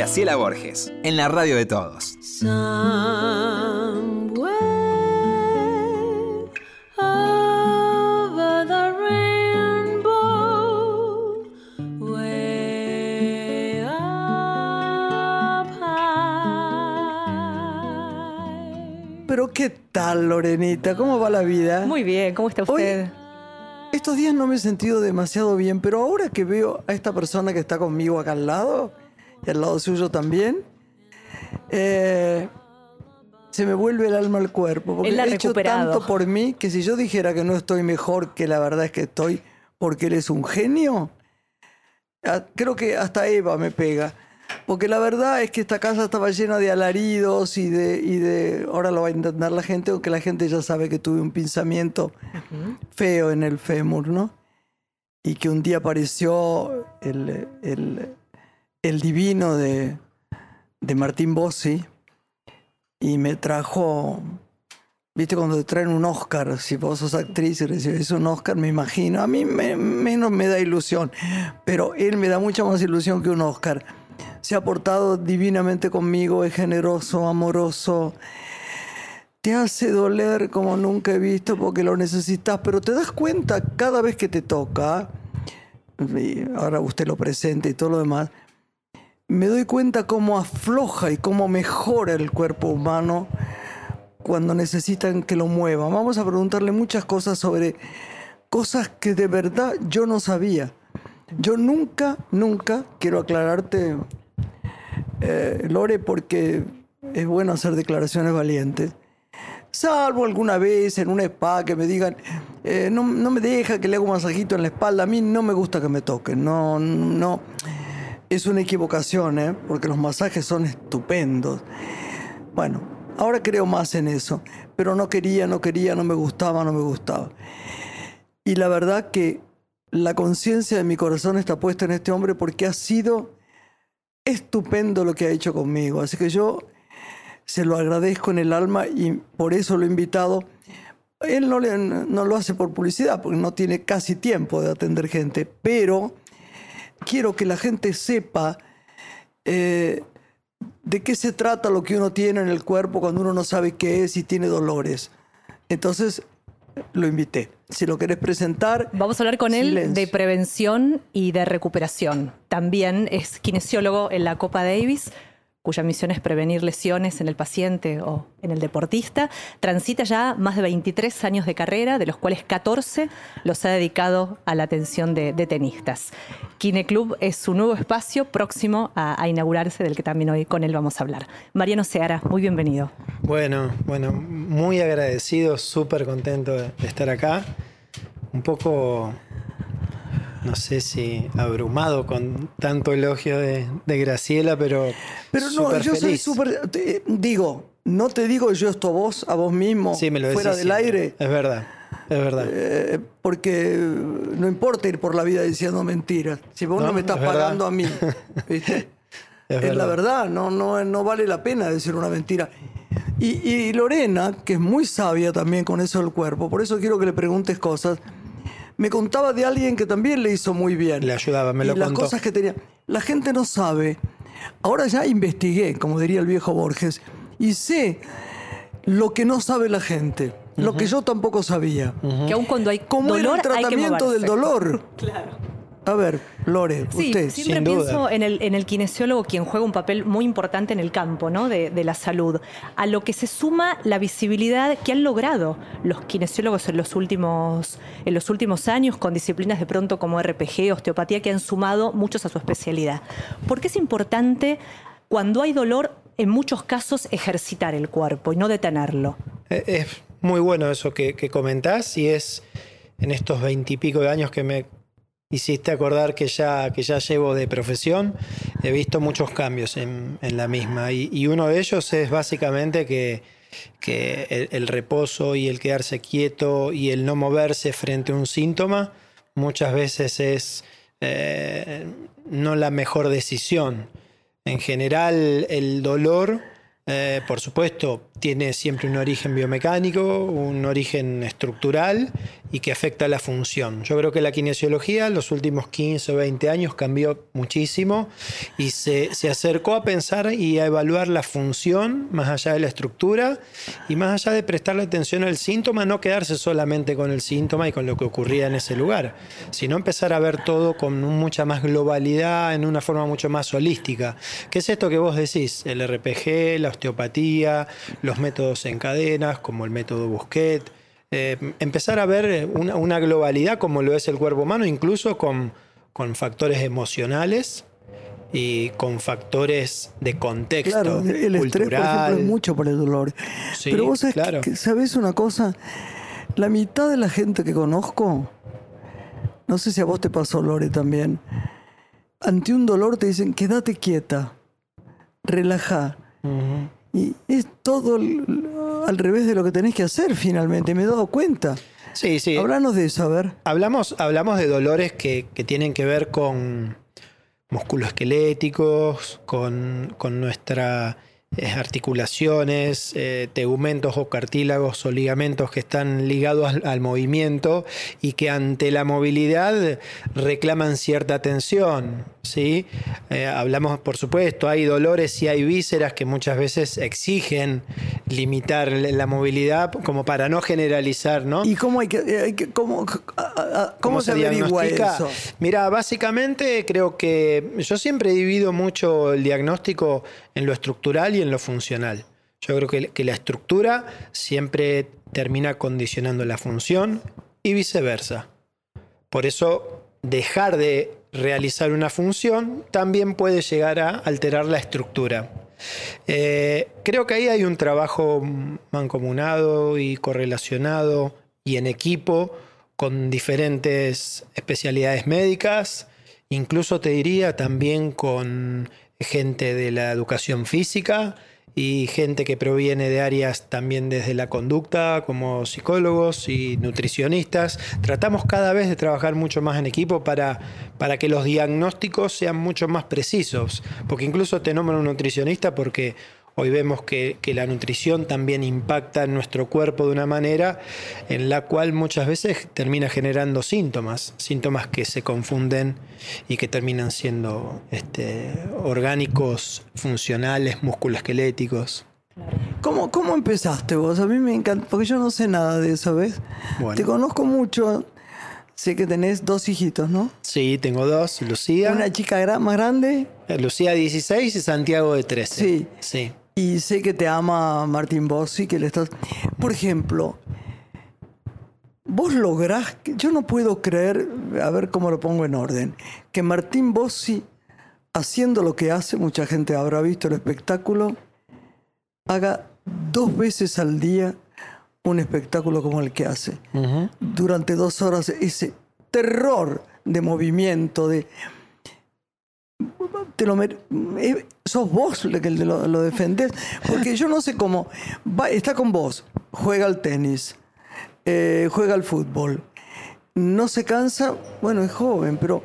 Graciela Borges, en la radio de todos. Pero ¿qué tal, Lorenita? ¿Cómo va la vida? Muy bien, ¿cómo está usted? estos días no me he sentido demasiado bien, pero ahora que veo a esta persona que está conmigo acá al lado, y al lado suyo también, eh, se me vuelve el alma al cuerpo. Porque Él ha he hecho tanto por mí que si yo dijera que no estoy mejor, que la verdad es que estoy porque él es un genio, creo que hasta Eva me pega. Porque la verdad es que esta casa estaba llena de alaridos y de, y de. Ahora lo va a entender la gente, aunque la gente ya sabe que tuve un pinzamiento feo en el fémur, ¿no? Y que un día apareció el, el- el divino de, de Martín Bossi y me trajo. ¿Viste cuando te traen un Oscar? Si vos sos actriz y recibes un Oscar, me imagino. A mí me- menos me da ilusión, pero él me da mucha más ilusión que un Oscar. Se ha portado divinamente conmigo, es generoso, amoroso. Te hace doler como nunca he visto porque lo necesitas, pero te das cuenta cada vez que te toca, ahora usted lo presenta y todo lo demás, me doy cuenta cómo afloja y cómo mejora el cuerpo humano cuando necesitan que lo mueva. Vamos a preguntarle muchas cosas sobre cosas que de verdad yo no sabía. Yo nunca, nunca, quiero aclararte, eh, Lore, porque es bueno hacer declaraciones valientes. Salvo alguna vez en un spa que me digan, eh, no, no me deja que le haga un masajito en la espalda, a mí no me gusta que me toquen, no, no. Es una equivocación, ¿eh? porque los masajes son estupendos. Bueno, ahora creo más en eso, pero no quería, no quería, no me gustaba, no me gustaba. Y la verdad que la conciencia de mi corazón está puesta en este hombre porque ha sido estupendo lo que ha hecho conmigo. Así que yo se lo agradezco en el alma y por eso lo he invitado. Él no, no lo hace por publicidad porque no tiene casi tiempo de atender gente, pero quiero que la gente sepa eh, de qué se trata lo que uno tiene en el cuerpo cuando uno no sabe qué es y tiene dolores. Entonces lo invité. Si lo querés presentar, Vamos a hablar con él de prevención y de recuperación. También es kinesiólogo en la Copa Davis, cuya misión es prevenir lesiones en el paciente o en el deportista. Transita ya más de 23 años de carrera, de los cuales 14 los ha dedicado a la atención de, de tenistas. Kine Club es su nuevo espacio próximo a, inaugurarse, del que también hoy con él vamos a hablar. Mariano Seara, muy bienvenido. Bueno, bueno, muy agradecido, súper contento de estar acá. Un poco, no sé si abrumado con tanto elogio de, de Graciela, pero. Pero no, yo soy súper. Digo, no te digo yo esto a vos, a vos mismo, Sí, me lo fuera del siempre. aire, Es verdad, es verdad. eh, porque no importa ir por la vida diciendo mentiras. Si vos no, No, me estás es pagando a mí, ¿viste? Es es la verdad. verdad, no, no, no vale la pena decir una mentira. Y, y Lorena, que es muy sabia también con eso del cuerpo, por eso quiero que le preguntes cosas, me contaba de alguien que también le hizo muy bien. Le ayudaba, me y lo las contó. cosas que tenía. La gente no sabe. Ahora ya investigué, como diría el viejo Borges, y sé lo que no sabe la gente, lo que yo tampoco sabía. Que aun cuando hay ¿Cómo dolor, era el hay que tratamiento del dolor? Claro. A ver, Lore, Sí, usted. siempre sin duda. pienso en el, en el kinesiólogo quien juega un papel muy importante en el campo ¿no? de, de la salud, a lo que se suma la visibilidad que han logrado los kinesiólogos en los últimos, en los últimos años con disciplinas de pronto como RPG, osteopatía, que han sumado muchos a su especialidad. ¿Por qué es importante cuando hay dolor, en muchos casos, ejercitar el cuerpo y no detenerlo? Eh, Es muy bueno eso que, que comentás y es en estos veintipico de años que me hiciste acordar que ya, que ya llevo de profesión, he visto muchos cambios en, en la misma y, uno de ellos es básicamente que, que el, el reposo y el quedarse quieto y el no moverse frente a un síntoma muchas veces es eh, no la mejor decisión. En general, el dolor, eh, por supuesto, tiene siempre un origen biomecánico, un origen estructural y que afecta la función. Yo creo que la kinesiología en los últimos 15 o 20 años cambió muchísimo y se, se, acercó a pensar y a evaluar la función más allá de la estructura y más allá de prestarle atención al síntoma, no quedarse solamente con el síntoma y con lo que ocurría en ese lugar, sino empezar a ver todo con mucha más globalidad, en una forma mucho más holística. ¿Qué es esto que vos decís? El RPG, la osteopatía, los métodos en cadenas, como el método Busquet eh, empezar a ver una, globalidad como lo es el cuerpo humano, incluso con, con factores emocionales y con factores de contexto. Claro, el estrés, por ejemplo, es mucho por el dolor. Pero vos sabés, una cosa, la mitad de la gente que conozco, no sé si a vos te pasó, Lore, también, ante un dolor te dicen, quédate quieta, relaja. Y es todo al revés de lo que tenés que hacer finalmente, me he dado cuenta. Sí, sí. Háblanos de eso, a ver. Hablamos, hablamos de dolores que, que tienen que ver con musculoesqueléticos, con, con nuestra articulaciones, eh, tegumentos o cartílagos o ligamentos que están ligados al, movimiento y que ante la movilidad reclaman cierta tensión. ¿sí? Eh, hablamos, por supuesto, hay dolores y hay vísceras que muchas veces exigen limitar la movilidad como para no generalizar. ¿no? ¿Y cómo, hay que, cómo, cómo, se, averigua eso? Mira, básicamente creo que yo siempre divido mucho el diagnóstico en lo estructural y en lo funcional. Yo creo que, la estructura siempre termina condicionando la función y viceversa. Por eso, dejar de realizar una función también puede llegar a alterar la estructura. Eh, creo que ahí hay un trabajo mancomunado y correlacionado y en equipo con diferentes especialidades médicas, incluso te diría también con gente de la educación física y gente que proviene de áreas también desde la conducta, como psicólogos y nutricionistas. Tratamos cada vez de trabajar mucho más en equipo para, para que los diagnósticos sean mucho más precisos, porque incluso te nombro un nutricionista porque Hoy vemos que, la nutrición también impacta en nuestro cuerpo de una manera en la cual muchas veces termina generando síntomas, síntomas que se confunden y que terminan siendo este, orgánicos, funcionales, musculoesqueléticos. ¿Cómo, ¿Cómo empezaste vos? A mí me encanta, porque yo no sé nada de eso, ¿ves? Te conozco mucho, sé que tenés dos hijitos, ¿no? Sí, tengo dos, Lucía. Una chica más grande. Lucía 16 y Santiago de 13. Sí. Sí. Y sé que te ama Martín Bossi, que le estás... Por ejemplo, vos lográs... Yo no puedo creer, a ver cómo lo pongo en orden, que Martín Bossi, haciendo lo que hace, mucha gente habrá visto el espectáculo, haga dos veces al día un espectáculo como el que hace. Durante dos horas ese terror de movimiento, de te lo eh, sos vos el que lo, lo, defendés. Porque yo no sé cómo. está con vos, juega al tenis, eh, juega al fútbol. No se cansa, bueno, es joven, pero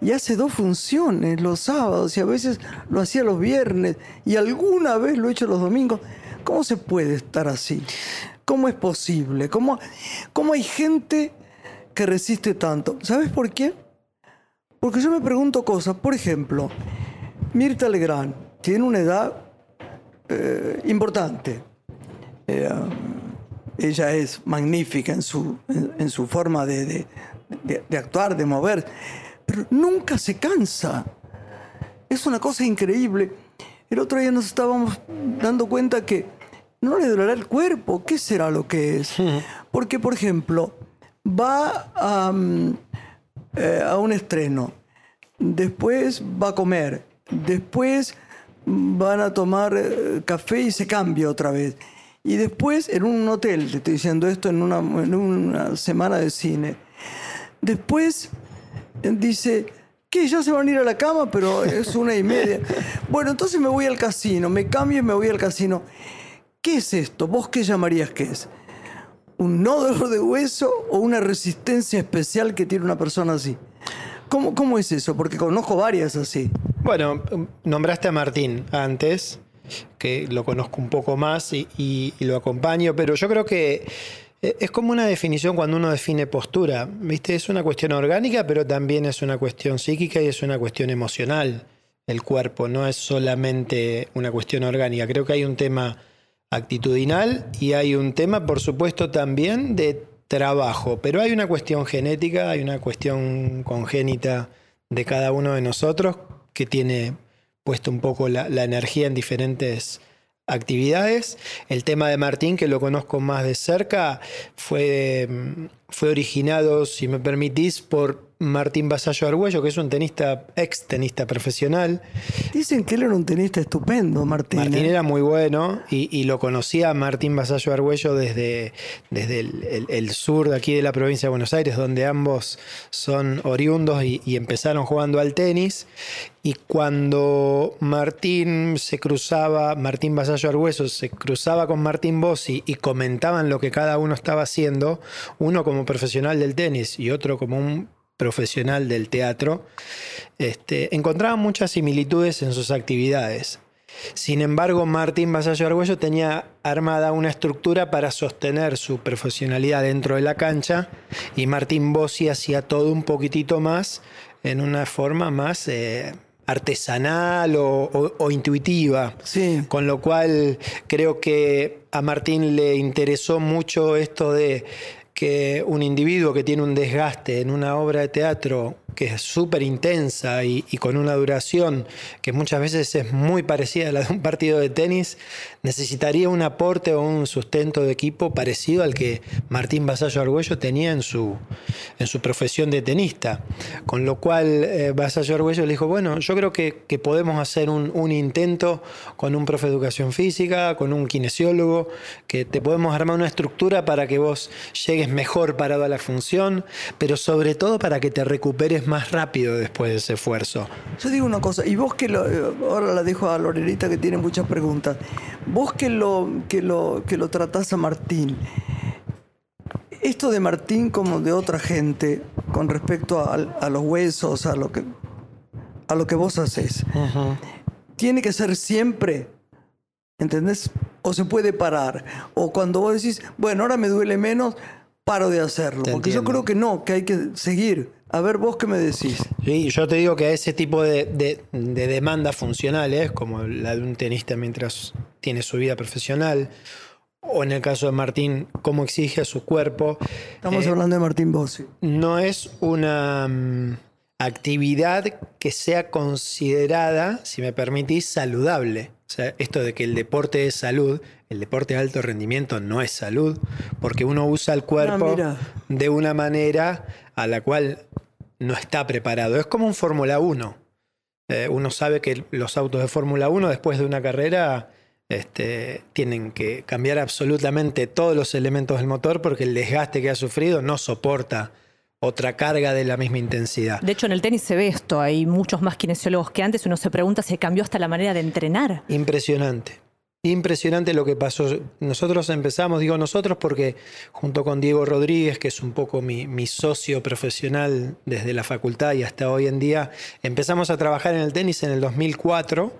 y hace dos funciones los sábados y a veces lo hacía los viernes y alguna vez lo he hecho los domingos. ¿Cómo se puede estar así? ¿Cómo es posible? ¿Cómo, cómo hay gente que resiste tanto? ¿Sabes por qué? Porque yo me pregunto cosas. Por ejemplo, Mirta Legrand tiene una edad eh, importante. Eh, ella es magnífica en su, en, su forma de, actuar, de mover, pero nunca se cansa. Es una cosa increíble. El otro día nos estábamos dando cuenta que no le dolerá el cuerpo. ¿Qué será lo que es? Porque, por ejemplo, va a, mm, eh, a un estreno, después va a comer, después van a tomar eh, café y se cambia otra vez. Y después en un hotel, te estoy diciendo esto en una, en una semana de cine. Después eh, dice, que ya se van a ir a la cama, pero es una y media. Bueno, entonces me voy al casino, me cambio y me voy al casino. ¿Qué es esto? ¿Vos qué llamarías que es? ¿Un nódulo de hueso o una resistencia especial que tiene una persona así? ¿Cómo, cómo es eso? Porque conozco varias así. Bueno, nombraste a Martín antes, que lo conozco un poco más y, lo acompaño, pero yo creo que Eh, Es como una definición cuando uno define postura, ¿viste? Es una cuestión orgánica, pero también es una cuestión psíquica y es una cuestión emocional. El cuerpo no es solamente una cuestión orgánica. Creo que hay un tema actitudinal y hay un tema, por supuesto, también de trabajo, pero hay una cuestión genética, hay una cuestión congénita de cada uno de nosotros que tiene puesto un poco la, la energía en diferentes actividades. El tema de Martín, que lo conozco más de cerca, fue, mm, fue originado, si me permitís, por Martín Basallo Argüello, que es un tenista, ex tenista profesional. Dicen que él era un tenista estupendo, Martín. Martín ¿eh? era muy bueno y, y lo conocía Martín Basallo Argüello desde, desde el, el- el sur de aquí de la provincia de Buenos Aires, donde ambos son oriundos y, y empezaron jugando al tenis. Y cuando Martín se cruzaba, Martín Basallo Argüello se cruzaba con Martín Bossi y comentaban lo que cada uno estaba haciendo, uno como profesional del tenis y otro como un profesional del teatro, este, encontraban muchas similitudes en sus actividades. Sin embargo, Martín Basallo Argüello tenía armada una estructura para sostener su profesionalidad dentro de la cancha y Martín Bossi hacía todo un poquitito más en una forma más eh, artesanal o, o- o intuitiva. Sí. Con lo cual creo que a Martín le interesó mucho esto de que un individuo que tiene un desgaste en una obra de teatro que es súper intensa y, y con una duración que muchas veces es muy parecida a la de un partido de tenis, necesitaría un aporte o un sustento de equipo parecido al que Martín Basallo Argüello tenía en su, en su profesión de tenista. Con lo cual eh, Basallo Argüello le dijo, bueno, yo creo que, que podemos hacer un, un intento con un profe de educación física, con un kinesiólogo, que te podemos armar una estructura para que vos llegues mejor parado a la función, pero sobre todo para que te recuperes más rápido después de ese esfuerzo. Yo digo una cosa, y vos que lo, eh, ahora la dejo a Lorelita que tiene muchas preguntas. Vos que lo, que lo, que lo tratás a Martín, esto de Martín como de otra gente con respecto a, a los huesos, a lo que a lo que vos haces, tiene que ser siempre, ¿entendés? O se puede parar. O cuando vos decís, bueno, ahora me duele menos, paro de hacerlo. Te Porque yo entiendo. creo que no, que hay que seguir. A ver, vos qué me decís. Sí, yo te digo que a ese tipo de, de, de demandas funcionales, como la de un tenista mientras tiene su vida profesional, o en el caso de Martín, cómo exige a su cuerpo, Estamos eh, hablando de Martín Bossi. no es una mm, actividad que sea considerada, si me permitís, saludable. O sea, esto de que el deporte es salud, el deporte de alto rendimiento no es salud, porque uno usa el cuerpo de una manera a la cual no está preparado. Es como un Fórmula 1. Eh, uno sabe que los autos de Fórmula 1 después de una carrera este, tienen que cambiar absolutamente todos los elementos del motor porque el desgaste que ha sufrido no soporta otra carga de la misma intensidad. De hecho, en el tenis se ve esto. Hay muchos más kinesiólogos que antes. Uno se pregunta si cambió hasta la manera de entrenar. Impresionante. Impresionante lo que pasó. Nosotros empezamos, digo nosotros porque junto con Diego Rodríguez, que es un poco mi, mi socio profesional desde la facultad y hasta hoy en día, empezamos a trabajar en el tenis en el 2004,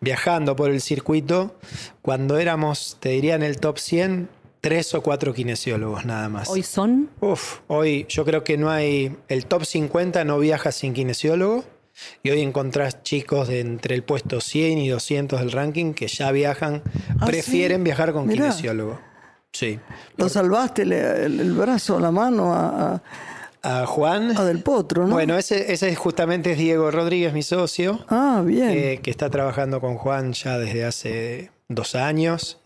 viajando por el circuito, cuando éramos, te diría, en el top 100, tres o cuatro kinesiólogos nada más. Hoy son Uf, hoy yo creo que no hay. El top 50 no viaja sin kinesiólogo. Y hoy encontrás chicos de entre el puesto 100 y 200 del ranking que ya viajan, Ah, prefieren ¿sí? viajar con Mirá. kinesiólogo. Sí. Lo salvaste el, el brazo, la mano a, a- A Juan. a Del Potro, ¿no? Bueno, ese, ese justamente es Diego Rodríguez, mi socio, Ah, bien. eh, que está trabajando con Juan ya desde hace dos años.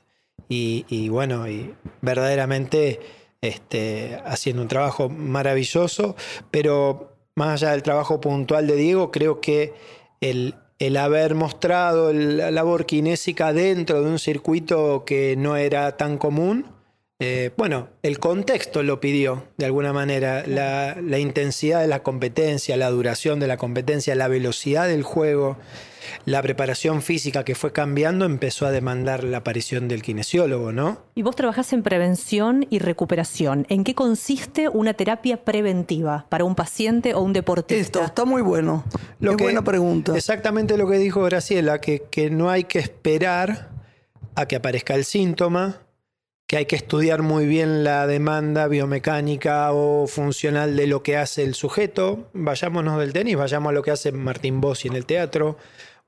Y, bueno, y verdaderamente este, haciendo un trabajo maravilloso, pero más allá del trabajo puntual de Diego, creo que el, el haber mostrado la labor kinésica dentro de un circuito que no era tan común, eh, bueno, el contexto lo pidió de alguna manera, la, la intensidad de la competencia, la duración de la competencia, la velocidad del juego, la preparación física que fue cambiando empezó a demandar la aparición del kinesiólogo, ¿no? Y vos trabajás en prevención y recuperación. ¿En qué consiste una terapia preventiva para un paciente o un deportista? Esto está muy bueno. Lo Qué que- buena pregunta. Exactamente lo que dijo Graciela, que, que no hay que esperar a que aparezca el síntoma, que hay que estudiar muy bien la demanda biomecánica o funcional de lo que hace el sujeto. Vayámonos del tenis, vayamos a lo que hace Martín Bossi en el teatro.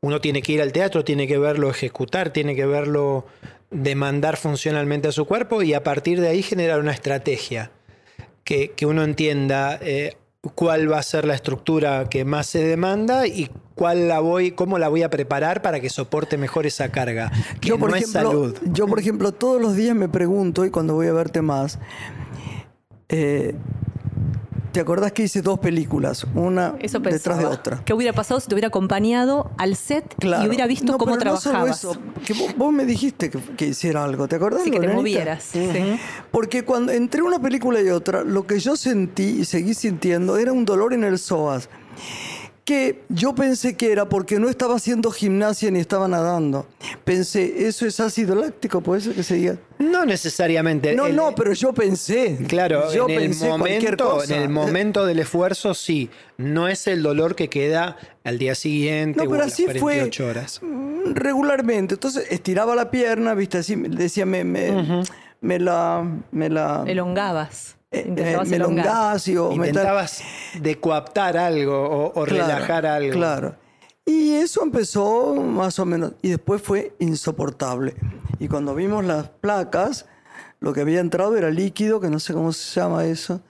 Uno tiene que ir al teatro, tiene que verlo ejecutar, tiene que verlo demandar funcionalmente a su cuerpo y a partir de ahí generar una estrategia que, que uno entienda eh, cuál va a ser la estructura que más se demanda y cuál la voy, cómo la voy a preparar para que soporte mejor esa carga. Que Yo por, no es ejemplo, salud. yo, por ejemplo, todos los días me pregunto, y cuando voy a verte más, eh, ¿te acordás que hice dos películas? Una Eso detrás de otra. ¿Qué hubiera pasado si te hubiera acompañado al set Claro. y hubiera visto No, cómo pero no solo trabajabas? eso, que vos, vos me dijiste que, que hiciera algo, ¿te acordás? Así que te movieras. sí. Porque cuando entre una película y otra, lo que yo sentí y seguí sintiendo era un dolor en el psoas. Que yo pensé que era porque no estaba haciendo gimnasia ni estaba nadando. Pensé, eso es ácido láctico, puede ser que se diga. No necesariamente. No, El- no, pero yo pensé. Claro, yo en el, pensé cualquier momento, cosa. en el momento del esfuerzo sí, no es el dolor que queda al día siguiente No, o pero a las así fue 48 horas. mm, regularmente. Entonces estiraba la pierna, viste, así, me- decía, me, me, me la. Me la Elongabas. Eh, eh, Intentabas o Intentabas de coaptar algo o, o Claro, relajar algo. Claro. Y eso empezó más o menos. Y después fue insoportable. Y cuando vimos las placas, lo que había entrado era líquido, que no sé cómo se llama eso.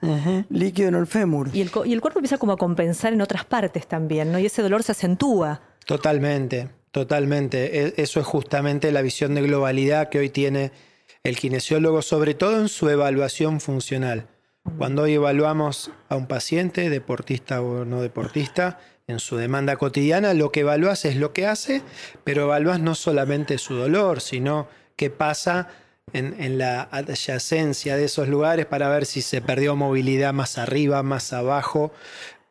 Líquido en el fémur. Y el, y el cuerpo empieza como a compensar en otras partes también, ¿no? Y ese dolor se acentúa. Totalmente, totalmente. E- Eso es justamente la visión de globalidad que hoy tiene el kinesiólogo, sobre todo en su evaluación funcional. Cuando hoy evaluamos a un paciente, deportista o no deportista, en su demanda cotidiana, lo que evalúas es lo que hace, pero evalúas no solamente su dolor, sino qué pasa en, en la adyacencia de esos lugares para ver si se perdió movilidad más arriba, más abajo,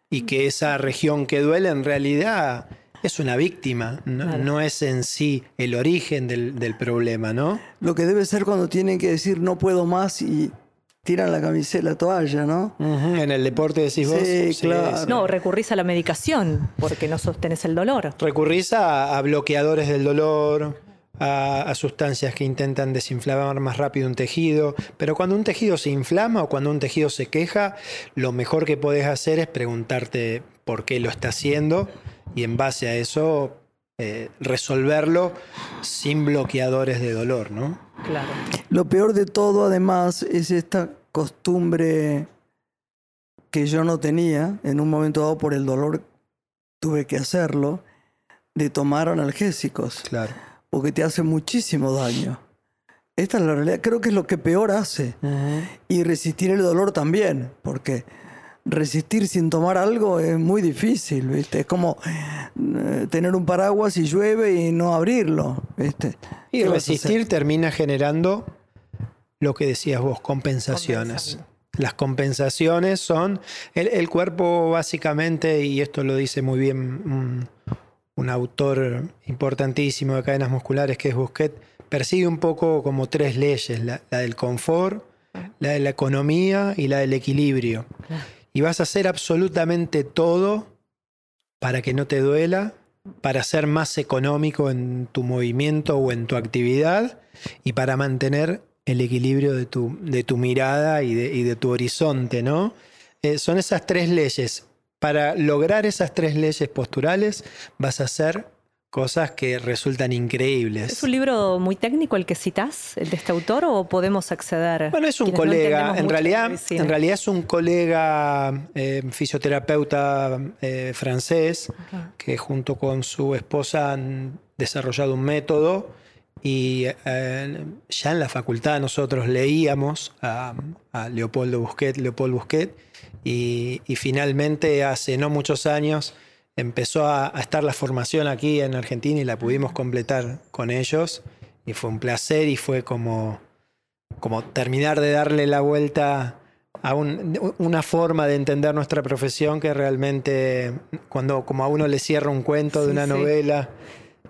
y que esa región que duele en realidad es una víctima, no, Claro. no es en sí el origen del, del problema, ¿no? Lo que debe ser cuando tienen que decir no puedo más y tiran la camiseta, la toalla, ¿no? En el deporte decís vos. Sí, claro. No, recurrís a la medicación porque no sostenés el dolor. Recurrís a, a bloqueadores del dolor, a, a sustancias que intentan desinflamar más rápido un tejido, pero cuando un tejido se inflama o cuando un tejido se queja, lo mejor que podés hacer es preguntarte por qué lo está haciendo y en base a eso eh, resolverlo sin bloqueadores de dolor, ¿no? Claro. Lo peor de todo, además, es esta costumbre que yo no tenía, en un momento dado por el dolor tuve que hacerlo, de tomar analgésicos, Claro. porque te hace muchísimo daño. Esta es la realidad, creo que es lo que peor hace. Y resistir el dolor también, porque resistir sin tomar algo es muy difícil, ¿viste? Es como eh, tener un paraguas y llueve y no abrirlo, ¿viste? Y resistir termina generando lo que decías vos, compensaciones. Las compensaciones son, el, el cuerpo básicamente, y esto lo dice muy bien un, un autor importantísimo de cadenas musculares que es Busquet, persigue un poco como tres leyes, la, la del confort, la de la economía y la del equilibrio. Y vas a hacer absolutamente todo para que no te duela, para ser más económico en tu movimiento o en tu actividad y para mantener el equilibrio de tu, de tu mirada y de, y de tu horizonte, ¿no? Eh, son esas tres leyes. Para lograr esas tres leyes posturales vas a hacer cosas que resultan increíbles. ¿Es un libro muy técnico el que citas, el de este autor, o podemos acceder? Bueno, es un no colega, en realidad, en realidad es un colega eh, fisioterapeuta eh, francés Ajá. que junto con su esposa han desarrollado un método y eh, ya en la facultad nosotros leíamos a, a Leopoldo Busquet, Leopold Busquet, y, y finalmente hace no muchos años empezó a, a estar la formación aquí en Argentina y la pudimos completar con ellos y fue un placer y fue como, como terminar de darle la vuelta a un- una forma de entender nuestra profesión que realmente cuando como a uno le cierra un cuento de una sí. novela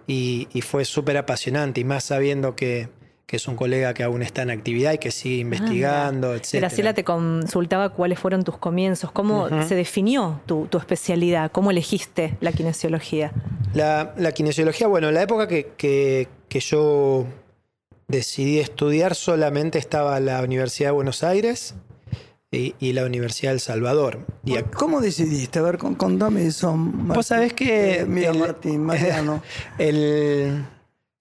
y, y fue súper apasionante y más sabiendo que, que es un colega que aún está en actividad y que sigue investigando, etc. Graciela te consultaba cuáles fueron tus comienzos, cómo se definió tu, tu especialidad, cómo elegiste la kinesiología. La, la kinesiología, bueno, la época que, que- que yo decidí estudiar solamente estaba la Universidad de Buenos Aires y, y la Universidad del Salvador. Y ac- ¿Cómo decidiste? A ver, con- contame eso. Martín. Vos sabés que Eh, mira, el- Martín, Mariano. el-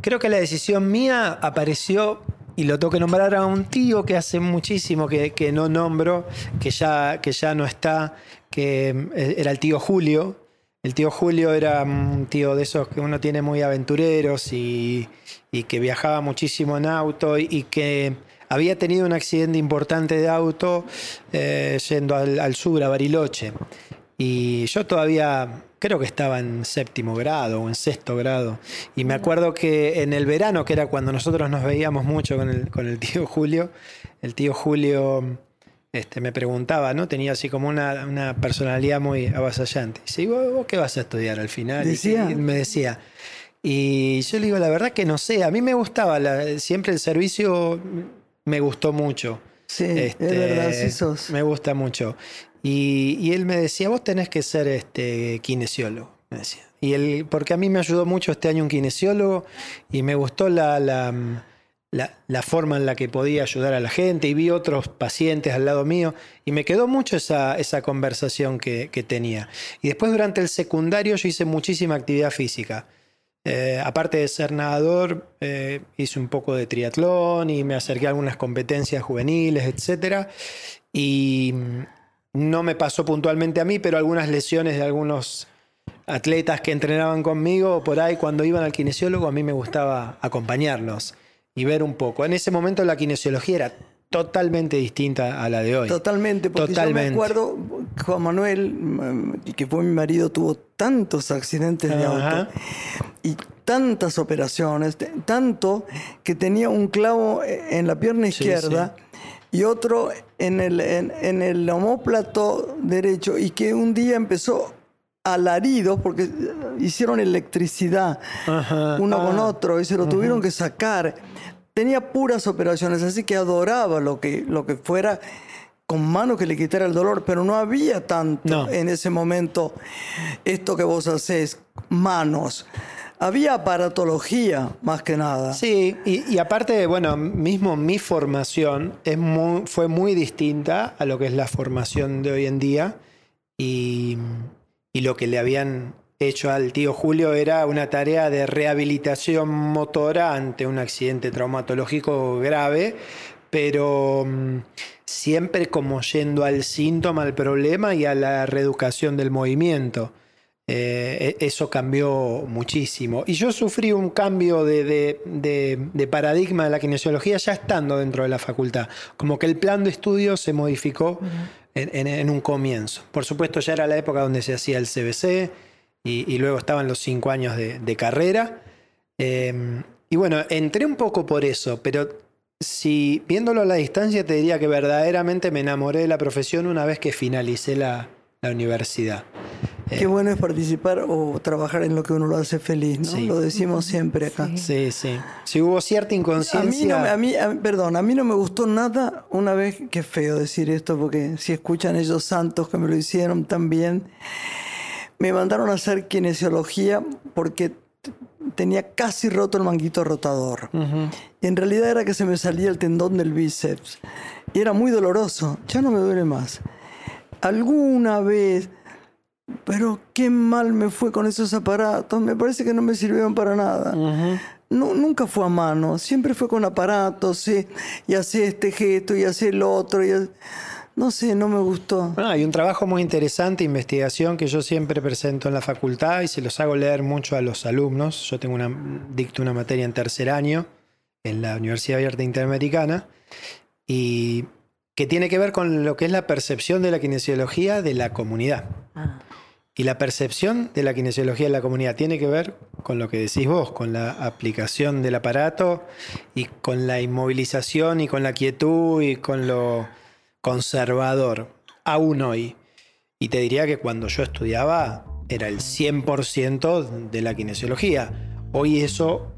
creo que la decisión mía apareció, y lo tengo que nombrar a un tío que hace muchísimo que, que no nombro, que ya, que ya no está, que eh, era el tío Julio. El tío Julio era un tío de esos que uno tiene muy aventureros y, y que viajaba muchísimo en auto y, que había tenido un accidente importante de auto eh, yendo al sur, a Bariloche. Y yo todavía creo que estaba en séptimo grado o en sexto grado. Y me acuerdo que en el verano, que era cuando nosotros nos veíamos mucho con el, con el tío Julio, el tío Julio este, me preguntaba, ¿no? Tenía así como una, una personalidad muy avasallante. Dice, ¿y vos, vos qué vas a estudiar al final? Y- Decía. y me decía. Y yo le digo, la verdad que no sé, a mí me gustaba, la- siempre el servicio me gustó mucho. Sí, Este, es verdad, sí sos. Me gusta mucho. Y, él me decía, vos tenés que ser este kinesiólogo, me decía. Y él, porque a mí me ayudó mucho este año un kinesiólogo y me gustó la, la, la- forma en la que podía ayudar a la gente y vi otros pacientes al lado mío y me quedó mucho esa, esa conversación que, que tenía. Y después durante el secundario yo hice muchísima actividad física. Eh, aparte de ser nadador, eh, hice un poco de triatlón y me acerqué a algunas competencias juveniles, etc. Y no me pasó puntualmente a mí, pero algunas lesiones de algunos atletas que entrenaban conmigo, por ahí cuando iban al kinesiólogo, a mí me gustaba acompañarlos y ver un poco. En ese momento la kinesiología era totalmente distinta a la de hoy. Totalmente, porque yo Totalmente. me acuerdo, Juan Manuel, mm, que fue mi marido, tuvo tantos accidentes de Ajá. auto y tantas operaciones, tanto que tenía un clavo eh, en la pierna Sí, izquierda y otro en el, en, en el omóplato derecho y que un día empezó alaridos porque hicieron electricidad Ajá. uno Ah. con otro y se lo tuvieron que sacar. Tenía puras operaciones, así que adoraba lo que, lo que fuera con mano que le quitara el dolor, pero no había tanto No. en ese momento esto que vos haces, manos. Había aparatología más que nada. Sí, y, y aparte, bueno, mismo mi formación fue muy distinta a lo que es la formación de hoy en día. Y, y lo que le habían hecho al tío Julio era una tarea de rehabilitación motora ante un accidente traumatológico grave, pero mm, siempre como yendo al síntoma, al problema y a la reeducación del movimiento. Eh, e- eso cambió muchísimo. Y yo sufrí un cambio de, de- de- de paradigma de la kinesiología ya estando dentro de la facultad. Como que el plan de estudio se modificó en, en- en un comienzo. Por supuesto, ya era la época donde se hacía el CBC y, y luego estaban los cinco años de, de carrera. Eh, y bueno, entré un poco por eso, pero si viéndolo a la distancia te diría que verdaderamente me enamoré de la profesión una vez que finalicé la, la universidad. Qué bueno es participar o trabajar en lo que uno lo hace feliz, ¿no? Sí. Lo decimos siempre acá. Sí, sí. Si hubo cierta A mí, inconsciencia. no, a mí, a- perdón, a mí no me gustó nada una vez, qué feo decir esto, porque si escuchan ellos santos que me lo hicieron también, me mandaron a hacer kinesiología porque tenía casi roto el manguito rotador. Y en realidad era que se me salía el tendón del bíceps. Y era muy doloroso. Ya no me duele más. Alguna vez, pero qué mal me fue con esos aparatos. Me parece que no me sirvieron para nada. Nu- nunca fue a mano, siempre fue con aparatos, sí, y hacía este gesto y hacía el otro. Y ha- No sé, no me gustó. Ah, hay un trabajo muy interesante, investigación, que yo siempre presento en la facultad y se los hago leer mucho a los alumnos. Yo tengo una, dicto una materia en tercer año en la Universidad Abierta Interamericana y que tiene que ver con lo que es la percepción de la kinesiología de la comunidad. Ah. Y la percepción de la kinesiología de la comunidad tiene que ver con lo que decís vos, con la aplicación del aparato y con la inmovilización y con la quietud y con lo conservador, aún hoy. Y te diría que cuando yo estudiaba era el 100% de la kinesiología. Hoy eso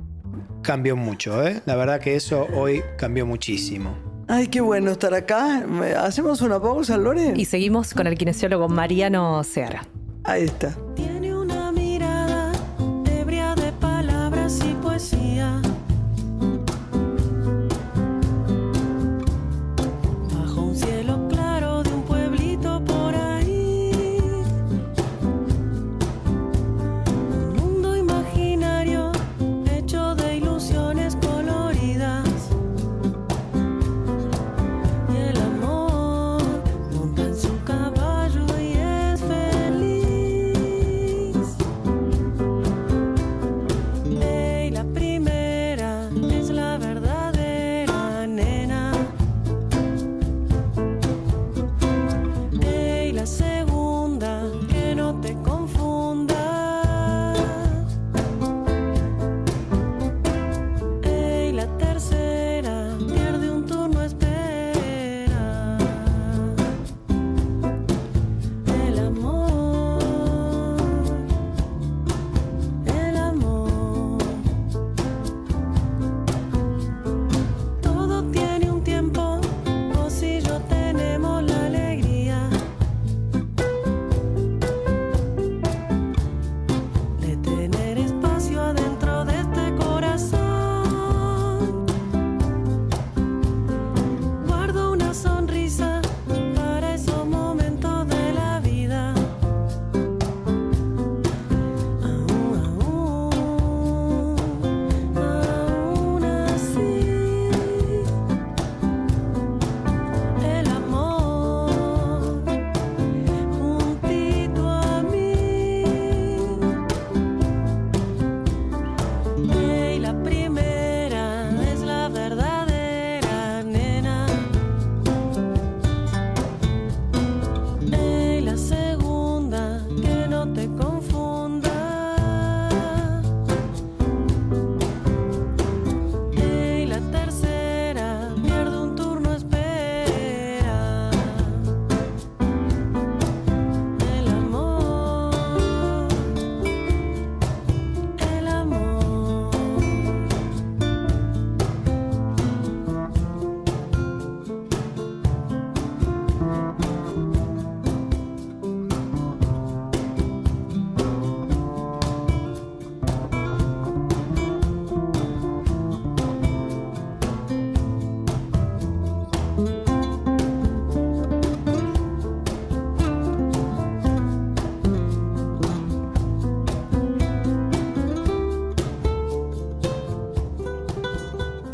cambió mucho, ¿eh? La verdad que eso hoy cambió muchísimo. Ay, qué bueno estar acá. ¿Hacemos una pausa, Lore? Y seguimos con el kinesiólogo Mariano Seara. Ahí está.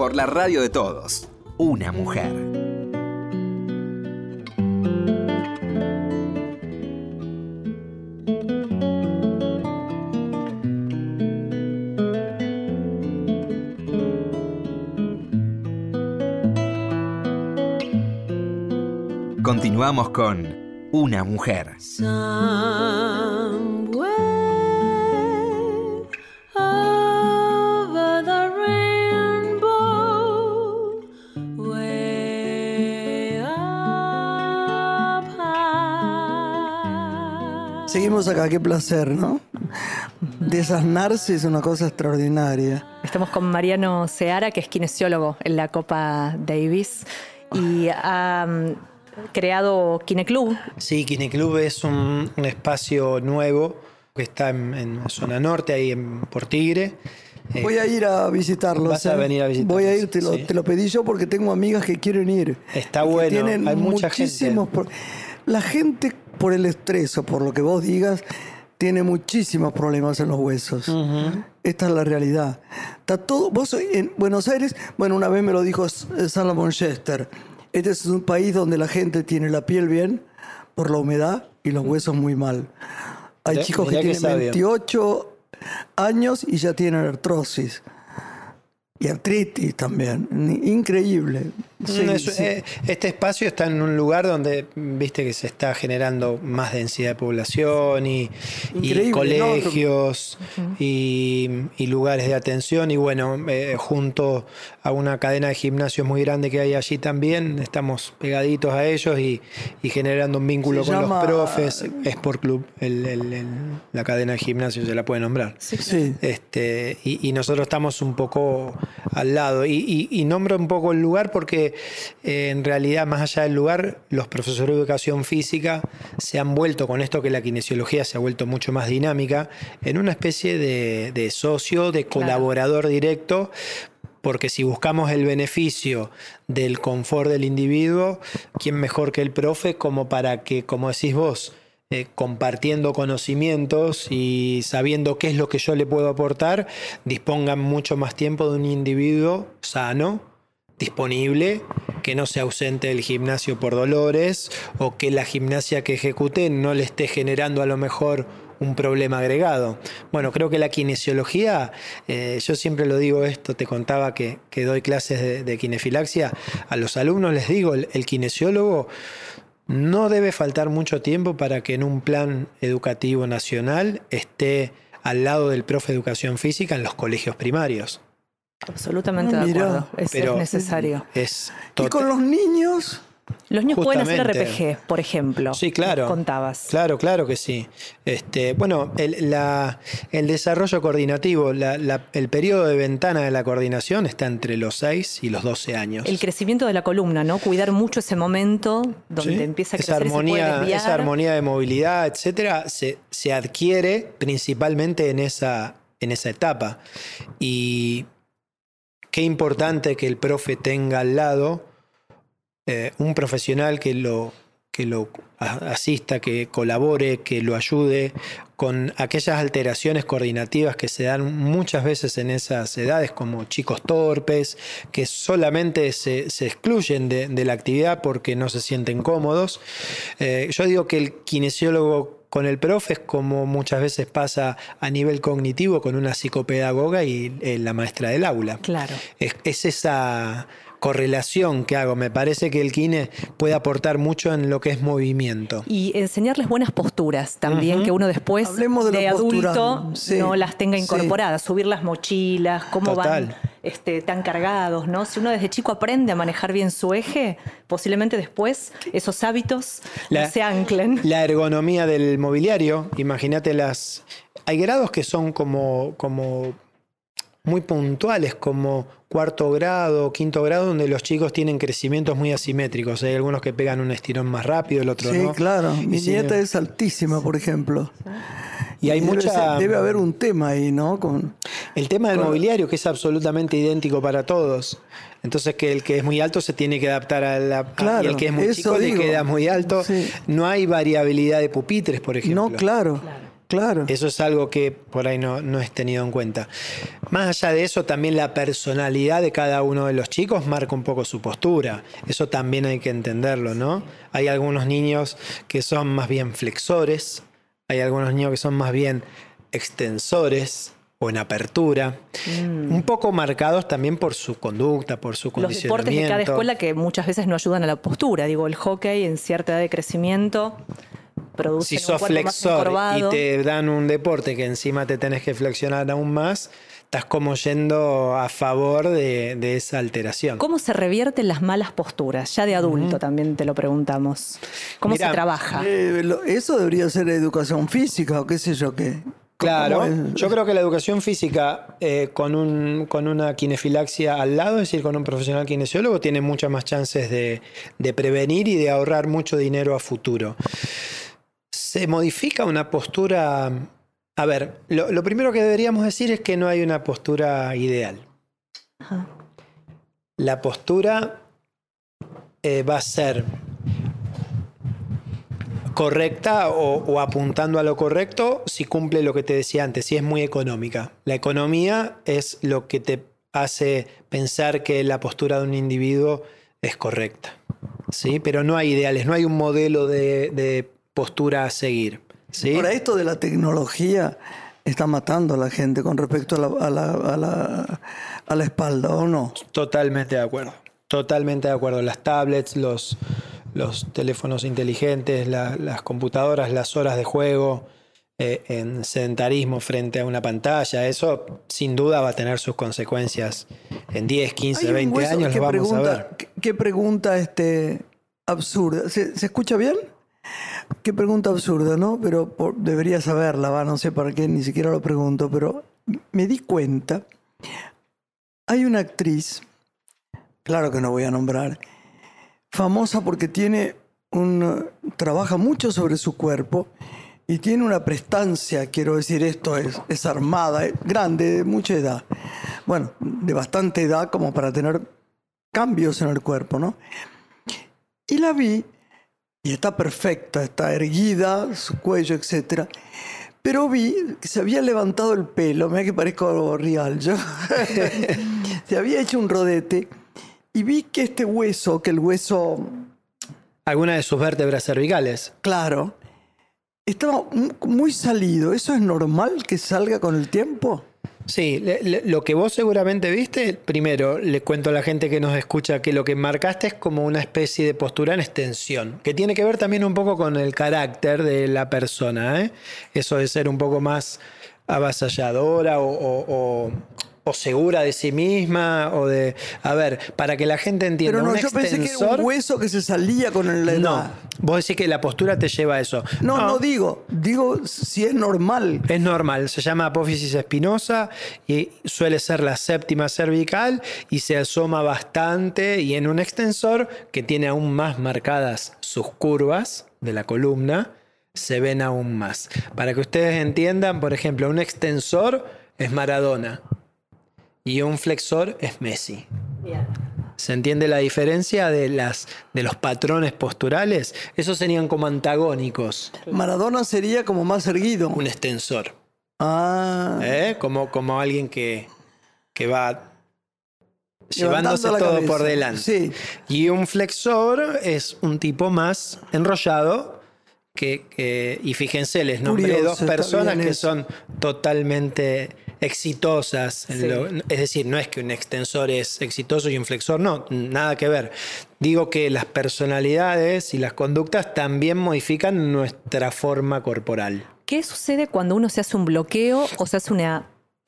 Por la radio de todos. Una mujer. Continuamos con Una mujer. Qué placer, ¿no? Desasnarse es una cosa extraordinaria. Estamos con Mariano Seara, que es kinesiólogo en la Copa Davis y ha mm, creado Kineclub. Sí, Kineclub es un, un espacio nuevo que está en, en zona norte, ahí en, por Tigre. Eh, Voy a ir a visitarlos. Vas a ¿eh? venir a visitarlos, Voy a ir, te lo, sí. te lo pedí yo porque tengo amigas que quieren ir. Está bueno, tienen hay mucha muchísimos gente. La gente, por el estrés o por lo que vos digas, tiene muchísimos problemas en los huesos. Esta es la realidad. Está todo. Vos en Buenos Aires, bueno, una vez me lo dijo S- Salomon Chester. Este es un país donde la gente tiene la piel bien por la humedad y los huesos muy mal. Hay chicos que que tienen sabio. 28 años y ya tienen artrosis. Y artritis también. Increíble. Sí, Mm, sí. eh, este espacio está en un lugar donde viste que se está generando más densidad de población y, colegios y, y lugares de atención y bueno, eh, junto a una cadena de gimnasios muy grande que hay allí también, estamos pegaditos a ellos y, y generando un vínculo Se con llama- los profes. Sport Club, el- el- el- la cadena de gimnasios se la puede nombrar. Sí. Este, y, y nosotros estamos un poco al lado. Y, y- nombro un poco el lugar porque eh, en realidad, más allá del lugar, los profesores de educación física se han vuelto, con esto que la kinesiología se ha vuelto mucho más dinámica, en una especie de, de socio, de colaborador directo. Porque si buscamos el beneficio del confort del individuo, ¿quién mejor que el profe como para que, como decís vos, eh, compartiendo conocimientos y sabiendo qué es lo que yo le puedo aportar, dispongan mucho más tiempo de un individuo sano, disponible, que no se ausente del gimnasio por dolores o que la gimnasia que ejecute no le esté generando a lo mejor un problema agregado. Bueno, creo que la kinesiología, eh, yo siempre lo digo esto, te contaba que, que doy clases de, de kinefilaxia, a los alumnos les digo, el, el kinesiólogo no debe faltar mucho tiempo para que en un plan educativo nacional esté al lado del profe de educación física en los colegios primarios. Absolutamente Ah, de acuerdo. Es, es Pero- necesario. Es Y con los niños, Los niños pueden hacer. RPG, por ejemplo. Sí, claro. Contabas. Claro, claro que sí. Este, bueno, el, la- el desarrollo coordinativo, la- la- el periodo de ventana de la coordinación está entre los 6 y los 12 años. El crecimiento de la columna, ¿no? Cuidar mucho ese momento donde Sí. empieza a esa crecer se armonía, desviar. esa armonía de movilidad, etcétera, se, se adquiere principalmente en esa, en esa etapa. Y qué importante que el profe tenga al lado eh, un profesional que lo, que lo asista, que colabore, que lo ayude con aquellas alteraciones coordinativas que se dan muchas veces en esas edades, como chicos torpes, que solamente se, se excluyen de, de la actividad porque no se sienten cómodos. Eh, yo digo que el kinesiólogo con el profe es como muchas veces pasa a nivel cognitivo con una psicopedagoga y eh, la maestra del aula. Claro. Es, es esa correlación que hago. Me parece que el kine puede aportar mucho en lo que es movimiento. Y enseñarles buenas posturas también, que uno después Hablemos de adulto sí, no las tenga sí. incorporadas. Subir las mochilas, cómo Total. van este, tan cargados, ¿no? Si uno desde chico aprende a manejar bien su eje, posiblemente después esos hábitos no se anclen. La ergonomía del mobiliario, imagínate las... Hay grados que son como, como muy puntuales, como cuarto grado, quinto grado, donde los chicos tienen crecimientos muy asimétricos. Hay algunos que pegan un estirón más rápido, el otro sí, no. claro. Y Mi si- nieta es altísima, por ejemplo. Y hay debe mucha... ser- debe haber un tema ahí, ¿no? Con, El tema del Con- mobiliario, que es absolutamente idéntico para todos. Entonces, que el que es muy alto se tiene que adaptar a la. Claro, y el que es muy chico digo. le queda muy alto. Sí. No hay variabilidad de pupitres, por ejemplo. no, claro. Claro. Eso es algo que por ahí no, no es tenido en cuenta. Más allá de eso, también la personalidad de cada uno de los chicos marca un poco su postura. Eso también hay que entenderlo, ¿no? Hay algunos niños que son más bien flexores, hay algunos niños que son más bien extensores o en apertura, un poco marcados también por su conducta, por su Mm. Los deportes de cada condicionamiento. escuela que muchas veces no ayudan a la postura. Digo, el hockey en cierta edad de crecimiento produce si un sos más flexor y te dan un deporte que encima te tenés que flexionar aún más, estás como yendo a favor de, de esa alteración. ¿Cómo se revierten las malas posturas? Ya de adulto también te lo preguntamos. ¿Cómo Mirá, se trabaja? Eh, lo- eso debería ser educación física o qué sé yo qué. Claro, yo creo que la educación física eh, con, un, con una kinefilaxia al lado, es decir, con un profesional kinesiólogo, tiene muchas más chances de, de prevenir y de ahorrar mucho dinero a futuro. Se modifica una postura... A ver, lo, lo primero que deberíamos decir es que no hay una postura ideal. Ajá. La postura eh, va a ser correcta o, o apuntando a lo correcto si cumple lo que te decía antes, si es muy económica. La economía es lo que te hace pensar que la postura de un individuo es correcta. ¿sí? Pero no hay ideales, no hay un modelo de, de postura a seguir. ¿sí? Ahora, esto de la tecnología está matando a la gente con respecto a la, a la, a la, a la espalda, ¿o no? Totalmente de acuerdo. Totalmente de acuerdo. Las tablets, los, los teléfonos inteligentes, la- las computadoras, las horas de juego, eh, en sedentarismo frente a una pantalla, eso sin duda va a tener sus consecuencias en 10, 15, Hay un 20 hueso años, lo vamos a pregunta, ver. ¿Qué, qué pregunta este, absurda? ¿Se, se escucha bien? Qué pregunta absurda, ¿no? Pero por- debería saberla, va, no sé para qué, ni siquiera lo pregunto, pero me di cuenta. Hay una actriz, claro que no voy a nombrar, famosa porque tiene un. trabaja mucho sobre su cuerpo y tiene una prestancia, quiero decir, esto es, es armada, es grande, de mucha edad. Bueno, de bastante edad como para tener cambios en el cuerpo, ¿no? Y la vi, y está perfecta, está erguida, su cuello, etc. Pero vi que se había levantado el pelo, mira que parezco real yo. se había hecho un rodete y vi que este hueso, que el hueso Alguna de sus vértebras cervicales. Claro. Estaba mu- muy salido. ¿Eso es normal que salga con el tiempo? Sí, le- lo que vos seguramente viste, primero le cuento a la gente que nos escucha que lo que marcaste es como una especie de postura en extensión, que tiene que ver también un poco con el carácter de la persona, ¿eh? eso de ser un poco más avasalladora o- o segura de sí misma, o de, a ver, para que la gente entienda, Pero no, un yo pensé que era extensor- un hueso que se salía con edad. no, vos decís que la postura te lleva a eso. No, no, digo. Digo si es normal. Es normal, se llama apófisis espinosa y suele ser la séptima cervical y se asoma bastante y en un extensor que tiene aún más marcadas sus curvas de la columna, se ven aún más. Para que ustedes entiendan, por ejemplo, un extensor es Maradona y un flexor es Messi. ¿Se entiende la diferencia de, las, de los patrones posturales? Esos serían como antagónicos, Maradona sería como más erguido. un extensor. Ah. ¿eh? Como, como alguien que, que va llevándose todo cabeza. por delante. Sí. Y un flexor es un tipo más enrollado. Que, que- y fíjense, les nombré Curioso, dos personas que son totalmente exitosas. en Sí. lo- es decir, no es que un extensor es exitoso y un flexor no, nada que ver. Digo que las personalidades y las conductas también modifican nuestra forma corporal. ¿Qué sucede cuando uno se hace un bloqueo o se hace una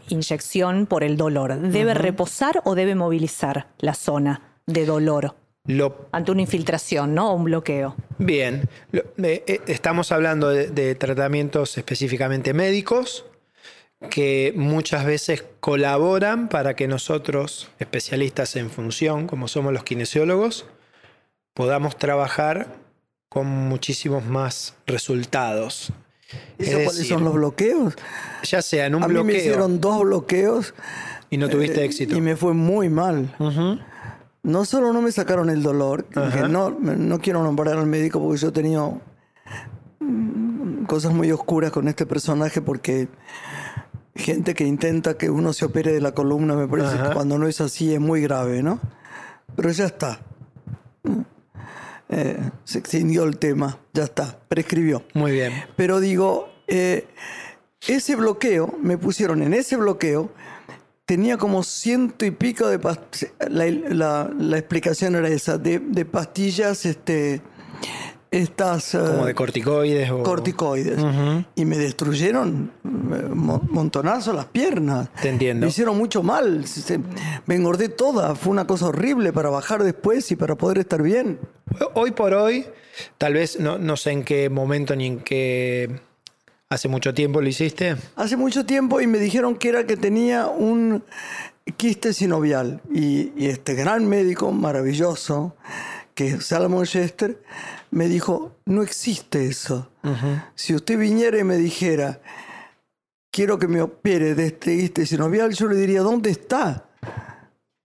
inyección por el dolor? ¿Debe reposar o debe movilizar la zona de dolor Lo ante una infiltración, ¿no? O un bloqueo. Bien, Lo- eh, eh, estamos hablando de, de tratamientos específicamente médicos que muchas veces colaboran para que nosotros, especialistas en función, como somos los kinesiólogos, podamos trabajar con muchísimos más resultados. ¿Eso Es cuáles decir, son los bloqueos? Ya sea en un A mí me hicieron dos bloqueos y no tuviste eh, éxito. y me fue muy mal. No solo no me sacaron el dolor, que no, no quiero nombrar al médico porque yo he tenido mm, cosas muy oscuras con este personaje porque gente que intenta que uno se opere de la columna, me parece Ajá. que cuando no es así es muy grave, ¿no? Pero ya está. Eh, se extinguió el tema, ya está, prescribió. Muy bien. Pero digo, eh, ese bloqueo, me pusieron en ese bloqueo, tenía como ciento y pico de pastillas, la, la- la explicación era esa, de, de pastillas, este, estas... eh, Como de corticoides o... corticoides. Y me destruyeron eh, mo- montonazo las piernas. Te entiendo. Me hicieron mucho mal. se- me engordé toda. Fue una cosa horrible para bajar después y para poder estar bien. Hoy por hoy, tal vez no, no sé en qué momento ni en qué... Hace mucho tiempo lo hiciste. Hace mucho tiempo y me dijeron que era que tenía un quiste sinovial. Y, y este gran médico maravilloso, que es Salomon Chester, me dijo, no existe eso. Si usted viniera y me dijera, quiero que me opere de este quiste sinovial, yo le diría, ¿dónde está?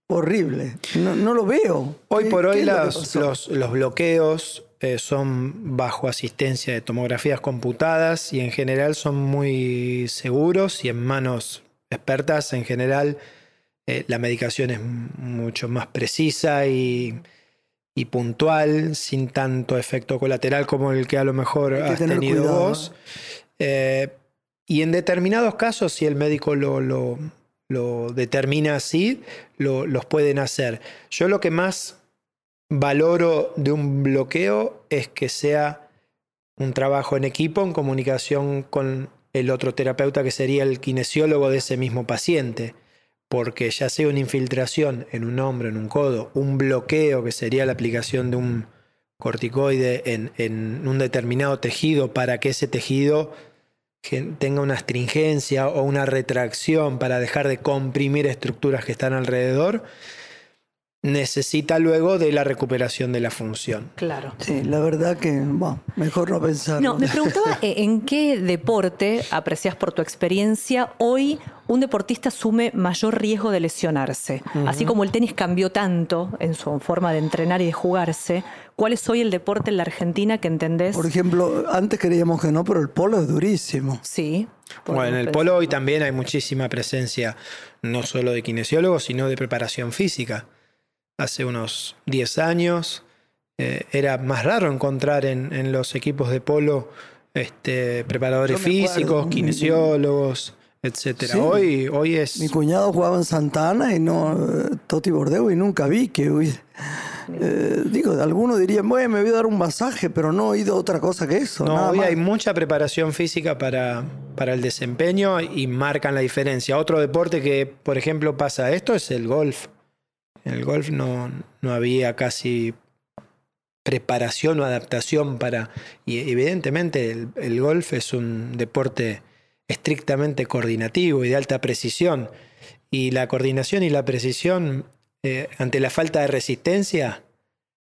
Horrible. No, no lo veo. Hoy ¿Qué- por hoy las- los, los bloqueos eh, son bajo asistencia de tomografías computadas y en general son muy seguros y en manos expertas en general eh, la medicación es mucho más precisa y, y puntual, sin tanto efecto colateral como el que a lo mejor has tenido cuidado, vos. Eh, y en determinados casos, si el médico lo, lo- lo determina así, lo- los pueden hacer. Yo lo que más valoro de un bloqueo es que sea un trabajo en equipo, en comunicación con el otro terapeuta que sería el kinesiólogo de ese mismo paciente. Porque ya sea una infiltración en un hombro, en un codo, un bloqueo que sería la aplicación de un corticoide en, en un determinado tejido para que ese tejido tenga una astringencia o una retracción para dejar de comprimir estructuras que están alrededor, necesita luego de la recuperación de la función. Claro. Sí, la verdad que, bueno, mejor no pensarlo. No, me preguntaba eh, en qué deporte, aprecias por tu experiencia, hoy un deportista asume mayor riesgo de lesionarse. Así como el tenis cambió tanto en su forma de entrenar y de jugarse, ¿cuál es hoy el deporte en la Argentina que entendés? Por ejemplo, antes creíamos que no, pero el polo es durísimo. Sí. Bueno, en el polo hoy también hay muchísima presencia, no solo de kinesiólogos, sino de preparación física. Hace unos 10 años eh, era más raro encontrar en, en los equipos de polo este, preparadores físicos, kinesiólogos, etcétera. Sí. Hoy, hoy es... Mi cuñado jugaba en Santana y no, eh, Toti Bordeu, y nunca vi que hubiera- eh, digo, algunos dirían, bueno, me voy a dar un masaje, pero no he oído otra cosa que eso. No, nada hoy más. hay mucha preparación física para, para el desempeño y marcan la diferencia. Otro deporte que, por ejemplo, pasa esto es el golf. En el golf no, no había casi preparación o adaptación para... Y evidentemente el, el golf es un deporte estrictamente coordinativo y de alta precisión. Y la coordinación y la precisión, eh, ante la falta de resistencia,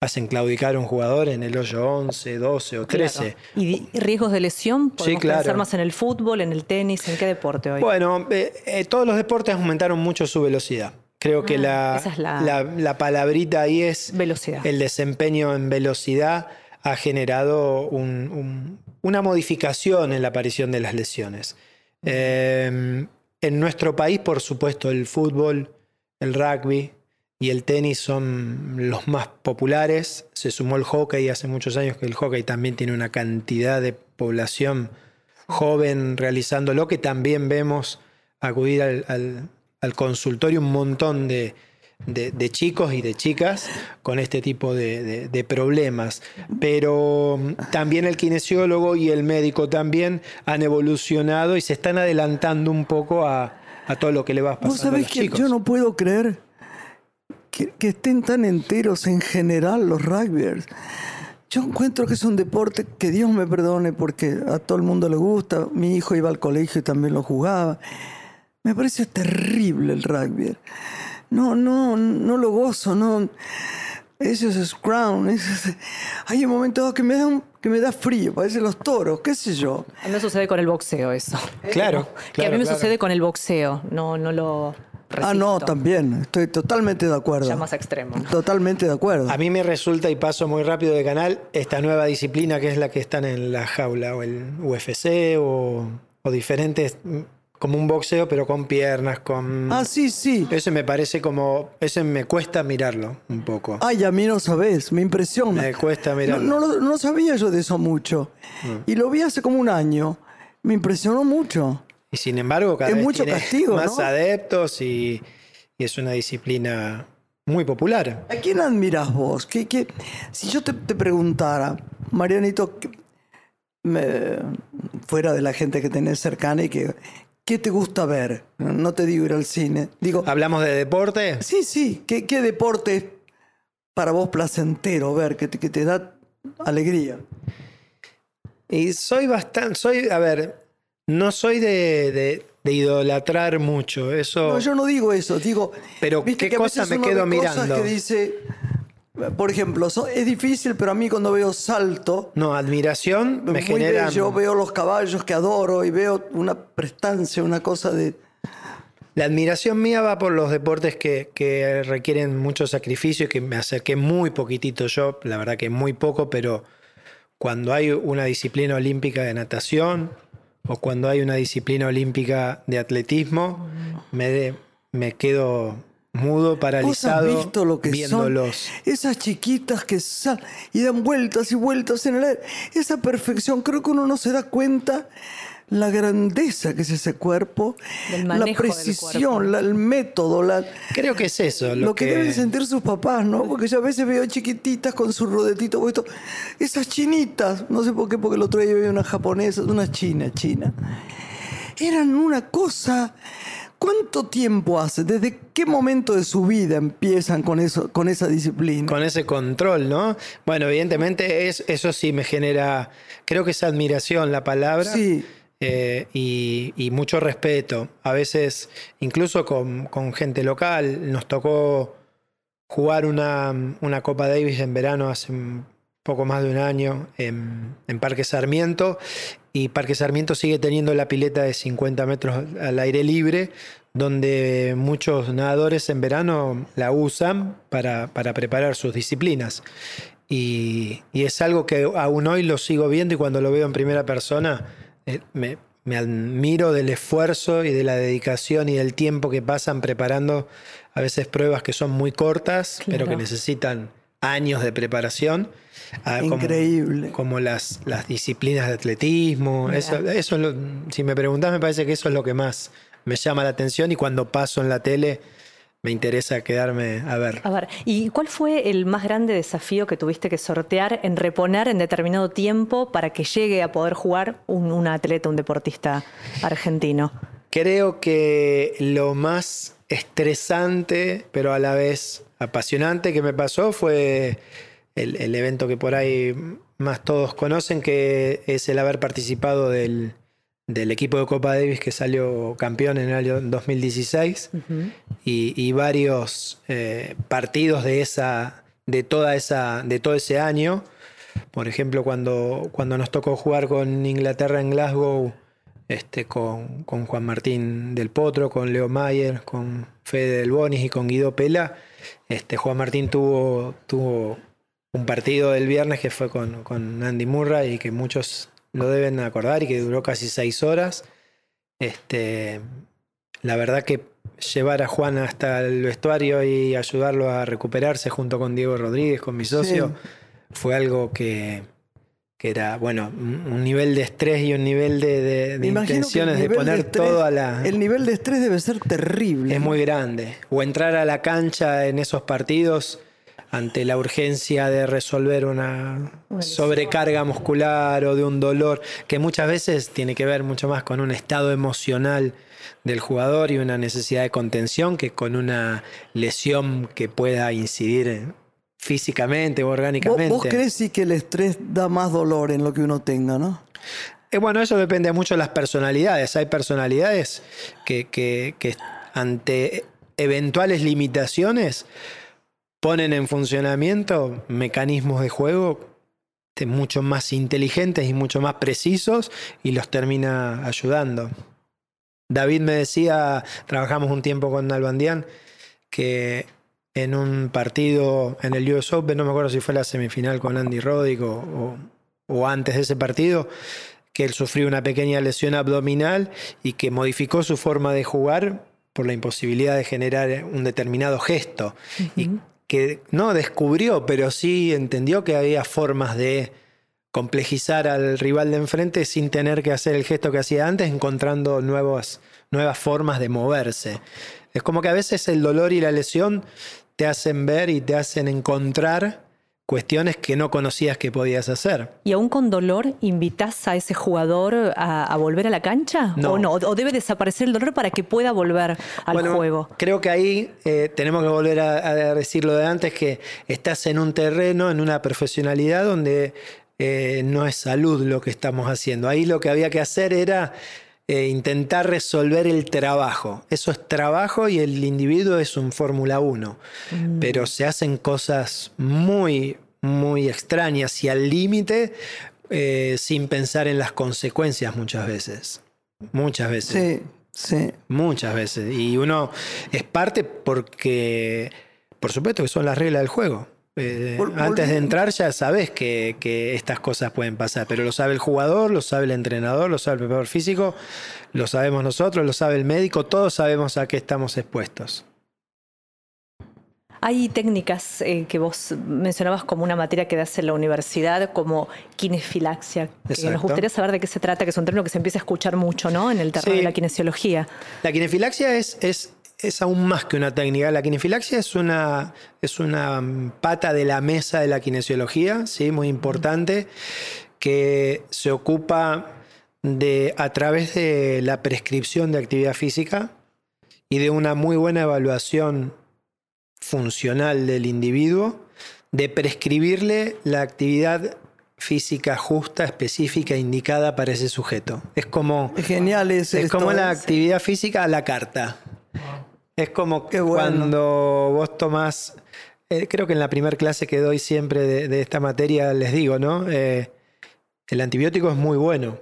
hacen claudicar a un jugador en el hoyo 11, 12 o 13. Claro. ¿Y riesgos de lesión? ¿Podemos claro. pensar más en el fútbol, en el tenis? ¿En qué deporte hoy? Bueno, eh, eh, todos los deportes aumentaron mucho su velocidad. Creo que Ah, la, es la- la- la palabrita ahí es Velocidad. el desempeño en velocidad ha generado un- un- una modificación en la aparición de las lesiones. Eh, en nuestro país, por supuesto, el fútbol, el rugby y el tenis son los más populares. Se sumó el hockey hace muchos años que el hockey también tiene una cantidad de población joven realizándolo que también vemos acudir al, al- al consultorio un montón de, de- de chicos y de chicas con este tipo de, de- de problemas. Pero mm, también el kinesiólogo y el médico también han evolucionado y se están adelantando un poco a, a todo lo que le va pasando Vos a sabés los que chicos. yo no puedo creer que, que estén tan enteros en general los rugbyers. Yo encuentro que es un deporte que Dios me perdone porque a todo el mundo le gusta. Mi hijo iba al colegio y también lo jugaba. Me parece terrible el rugby. No, no, no lo gozo, no. Eso es scrum. eso es- Hay un momento que me da un- que me da frío, parecen los toros, qué sé yo. A mí me sucede con el boxeo eso. Claro, que a claro, mí me claro. sucede con el boxeo. No, no lo Ah, no, también. Estoy totalmente de acuerdo. Ya más extremo. Totalmente de acuerdo. A mí me resulta, y paso muy rápido de canal, esta nueva disciplina que es la que están en la jaula, o el UFC, o, o diferentes, como un boxeo, pero con piernas, con... Ah, sí, sí. Ese me parece como, ese me cuesta mirarlo un poco. Ay, a mí no sabes, me impresiona. Me cuesta No, mirarlo. no, lo- no sabía yo de eso mucho. Mm. Y lo vi hace como un año. Me impresionó mucho. Y sin embargo, cada Es vez mucho tiene castigo, más ¿no? adeptos y, y es una disciplina muy popular. ¿A quién admiras vos? ¿Qué, qué- Si yo te, te preguntara, Marianito, ¿qué- me- fuera de la gente que tenés cercana y que, ¿qué te gusta ver? No te digo ir al cine. Digo, ¿Hablamos de deporte? sí, sí, ¿qué, qué deporte es para vos placentero ver, que te, que te da alegría? Y soy bastante, soy, a ver, no soy de, de- de idolatrar mucho, eso... No, yo no digo eso, digo. Pero, ¿qué que cosa me quedo ve cosas mirando? que dice, por ejemplo, so- es difícil, pero a mí cuando veo salto, No, admiración me muy genera... bello, veo los caballos que adoro y veo una prestancia, una cosa de. La admiración mía va por los deportes que, que requieren mucho sacrificio y que me acerqué muy poquitito yo, la verdad que muy poco, pero cuando hay una disciplina olímpica de natación o cuando hay una disciplina olímpica de atletismo, me, de- me quedo mudo, ¿Vos has paralizado, visto lo que viéndolos. son esas chiquitas que salen y dan vueltas y vueltas en el aire? Esa perfección, creo que uno no se da cuenta la grandeza que es ese cuerpo, Del la precisión, cuerpo. la- el método, la, Creo que es eso. Lo, Lo, que, deben sentir sus papás, ¿no? Porque yo a veces veo chiquititas con su rodetito puesto. Esas chinitas, no sé por qué, porque el otro día vi una japonesa, una china, china. Eran una cosa. ¿Cuánto tiempo hace? ¿Desde qué momento de su vida empiezan con eso, con esa disciplina? con ese control, ¿no? Bueno, evidentemente es, eso sí me genera, creo que es admiración la palabra. Sí. eh, y, y mucho respeto. A veces, incluso con, con gente local, nos tocó jugar una, una Copa Davis en verano hace un poco más de un año en, en Parque Sarmiento. Y Parque Sarmiento sigue teniendo la pileta de 50 metros al aire libre, donde muchos nadadores en verano la usan para, para preparar sus disciplinas. Y, y es algo que aún hoy lo sigo viendo y cuando lo veo en primera persona eh, me, me admiro del esfuerzo y de la dedicación y del tiempo que pasan preparando a veces pruebas que son muy cortas, pero que Claro. necesitan años de preparación. Ah, Increíble. Como, las, las disciplinas de atletismo. Eso, eso es lo- si me preguntás, me parece que eso es lo que más me llama la atención y cuando paso en la tele me interesa quedarme a ver. A ver, ¿y cuál fue el más grande desafío que tuviste que sortear en reponer en determinado tiempo para que llegue a poder jugar un, un atleta, un deportista argentino? Creo que lo más estresante, pero a la vez apasionante que me pasó fue el, el evento que por ahí más todos conocen, que es el haber participado del, del equipo de Copa Davis que salió campeón en el año 2016 y, y varios eh, partidos de esa de toda esa de todo ese año. Por ejemplo cuando cuando nos tocó jugar con Inglaterra en Glasgow este con, con Juan Martín del Potro con Leo Mayer con Fede del Bonis y con Guido Pela este Juan Martín tuvo tuvo un partido del viernes que fue con, con Andy Murray y que muchos lo deben acordar y que duró casi seis horas este, la verdad que llevar a Juan hasta el vestuario y ayudarlo a recuperarse junto con Diego Rodríguez, con mi socio, fue algo que, que era, bueno, un nivel de estrés y un nivel de, de- de intenciones de poner estrés- todo a la... El nivel de estrés debe ser terrible. Es muy grande. O entrar a la cancha en esos partidos ante la urgencia de resolver una sobrecarga muscular o de un dolor, que muchas veces tiene que ver mucho más con un estado emocional del jugador y una necesidad de contención que con una lesión que pueda incidir físicamente o ¿Vos, orgánicamente. vos crees sí que el estrés da más dolor en lo que uno tenga, ¿no? Eh, bueno, eso depende mucho de las personalidades. Hay personalidades que, que- que ante eventuales limitaciones ponen en funcionamiento mecanismos de juego mucho más inteligentes y mucho más precisos y los termina ayudando. David me decía, trabajamos un tiempo con Albandián, que en un partido en el US Open, no me acuerdo si fue la semifinal con Andy Roddick o, o- antes de ese partido, que él sufrió una pequeña lesión abdominal y que modificó su forma de jugar por la imposibilidad de generar un determinado gesto. Que no descubrió, pero sí entendió que había formas de complejizar al rival de enfrente sin tener que hacer el gesto que hacía antes, encontrando nuevas, nuevas formas de moverse. Es como que a veces el dolor y la lesión te hacen ver y te hacen encontrar cuestiones que no conocías que podías hacer. ¿Y aún con dolor invitas a ese jugador a, a volver a la cancha? No. ¿O no? ¿O debe desaparecer el dolor para que pueda volver al Bueno, juego? Creo que ahí eh, tenemos que volver a, a decir lo de antes, que estás en un terreno, en una profesionalidad donde eh, no es salud lo que estamos haciendo. Ahí lo que había que hacer era eh, intentar resolver el trabajo. Eso es trabajo y el individuo es un Fórmula 1. Pero se hacen cosas muy, muy extrañas y al límite eh, sin pensar en las consecuencias muchas veces. Muchas veces. Sí, sí. Muchas veces. Y uno es parte porque, por supuesto, que son las reglas del juego. Eh, Vol- antes de entrar ya sabes que, que estas cosas pueden pasar, pero lo sabe el jugador, lo sabe el entrenador, lo sabe el preparador físico, lo sabemos nosotros, lo sabe el médico, todos sabemos a qué estamos expuestos. Hay técnicas eh, que vos mencionabas como una materia que das en la universidad, como kinefilaxia. Que nos gustaría saber de qué se trata, que es un término que se empieza a escuchar mucho, ¿no? En el terreno Sí. de la kinesiología. La kinefilaxia es, es, es aún más que una técnica. La kinefilaxia es una, es una mm, pata de la mesa de la kinesiología, ¿sí? muy importante, que se ocupa de, a través de la prescripción de actividad física y de una muy buena evaluación funcional del individuo, de prescribirle la actividad física justa, específica, indicada para ese sujeto. Es como... Genial. Es como la ¿eh? actividad física a la carta. Es como bueno. cuando vos tomás, eh, creo que en la primera clase que doy siempre de, de esta materia les digo, ¿no? Eh, el antibiótico es muy bueno,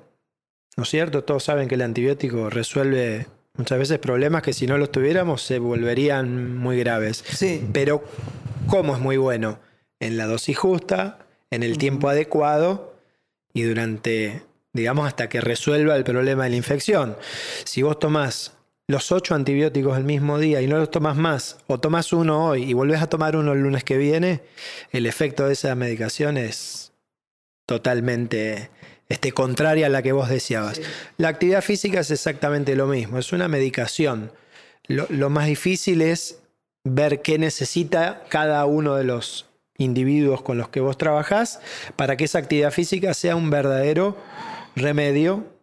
¿no es cierto? Todos saben que el antibiótico resuelve muchas veces problemas que si no los tuviéramos se volverían muy graves. Sí. Pero, ¿cómo es muy bueno? En la dosis justa, en el tiempo adecuado y durante, digamos, hasta que resuelva el problema de la infección. Si vos tomás los ocho antibióticos el mismo día y no los tomás más, o tomás uno hoy y volvés a tomar uno el lunes que viene, el efecto de esa medicación es totalmente este, contraria a la que vos deseabas. La actividad física es exactamente lo mismo, es una medicación. Lo, lo más difícil es ver qué necesita cada uno de los individuos con los que vos trabajás para que esa actividad física sea un verdadero remedio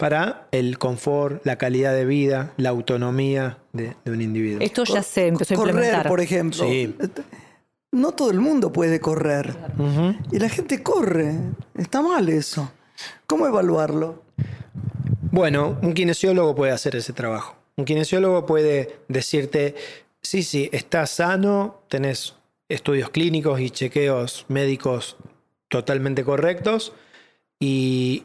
para el confort, la calidad de vida, la autonomía de, de un individuo. Esto ya se empezó a Correr, implementar. por ejemplo. Sí. No todo el mundo puede correr. Y la gente corre. Está mal eso. ¿Cómo evaluarlo? Bueno, un kinesiólogo puede hacer ese trabajo. Un kinesiólogo puede decirte, sí, sí, estás sano, tenés estudios clínicos y chequeos médicos totalmente correctos y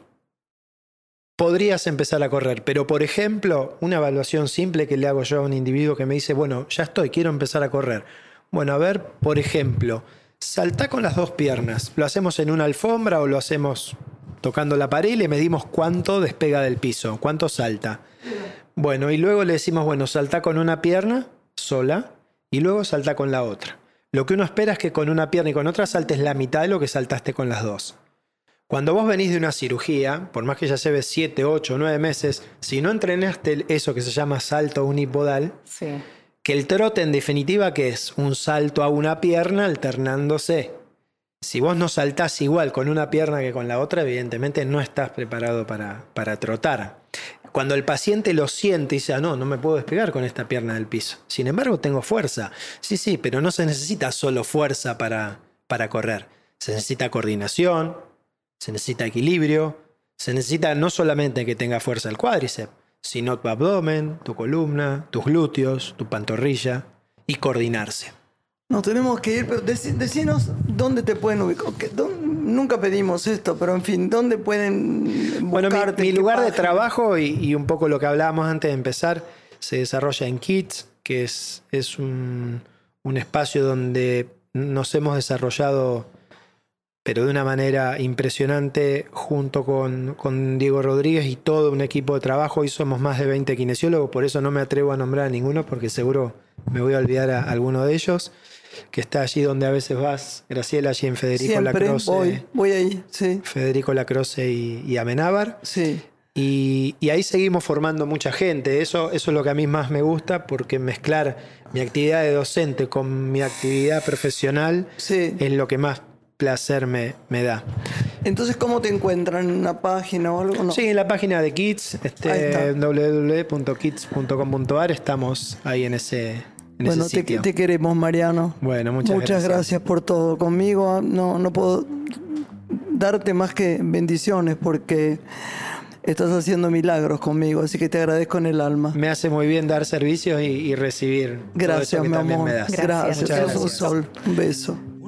podrías empezar a correr. Pero, por ejemplo, una evaluación simple que le hago yo a un individuo que me dice, bueno, ya estoy, quiero empezar a correr. Bueno, a ver, por ejemplo, salta con las dos piernas. ¿Lo hacemos en una alfombra o lo hacemos tocando la pared y le medimos cuánto despega del piso, cuánto salta? Bueno, y luego le decimos, bueno, salta con una pierna sola y luego salta con la otra. Lo que uno espera es que con una pierna y con otra saltes la mitad de lo que saltaste con las dos. Cuando vos venís de una cirugía, por más que ya lleves 7, 8, 9 meses, si no entrenaste eso que se llama salto unipodal, Sí. que el trote en definitiva que es un salto a una pierna alternándose. Si vos no saltás igual con una pierna que con la otra, evidentemente no estás preparado para, para trotar. Cuando el paciente lo siente y dice, ah, no, no me puedo despegar con esta pierna del piso. Sin embargo, tengo fuerza. Sí, sí, pero no se necesita solo fuerza para, para correr. Se necesita coordinación, se necesita equilibrio, se necesita no solamente que tenga fuerza el cuádriceps, sino tu abdomen, tu columna, tus glúteos, tu pantorrilla y coordinarse. Nos tenemos que ir, pero deci- decinos dónde te pueden ubicar. Ok, ¿dónde- nunca pedimos esto, pero en fin, ¿dónde pueden Bueno, mi- mi, ¿Qué lugar de trabajo y, y un poco lo que hablábamos antes de empezar se desarrolla en Kids, que es, es un, un espacio donde nos hemos desarrollado, pero de una manera impresionante, junto con, con Diego Rodríguez y todo un equipo de trabajo. Hoy somos más de 20 kinesiólogos, por eso no me atrevo a nombrar a ninguno, porque seguro me voy a olvidar a alguno de ellos, que está allí donde a veces vas, Graciela, allí en Federico Siempre Lacroce. voy, voy ahí, sí, Federico Lacroce y, y Amenábar. sí. Y, y ahí seguimos formando mucha gente. Eso, eso es lo que a mí más me gusta, porque mezclar mi actividad de docente con mi actividad profesional Sí. es lo que más placer me, me da. Entonces, ¿cómo te encuentran? ¿En una página o algo? No. Sí, en la página de Kids, este, www.kids.com.ar, estamos ahí en ese, en bueno, ese te, sitio. te queremos, Mariano. Bueno, muchas, Muchas gracias por todo. Conmigo no, no puedo darte más que bendiciones porque estás haciendo milagros conmigo, así que te agradezco en el alma. Me hace muy bien dar servicios y, y recibir todo eso Gracias, que mi amor. me das. Gracias, un gracias. sol. Un beso.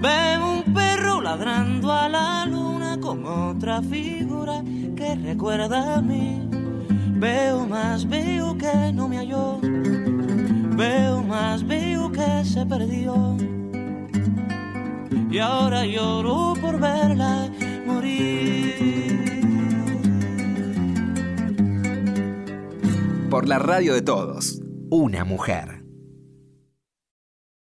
Veo un perro ladrando a la luna con otra figura que recuerda a mí. Veo más, veo que no me halló. Veo más, veo que se perdió. Y ahora lloro por verla morir. Por la radio de todos. Una mujer.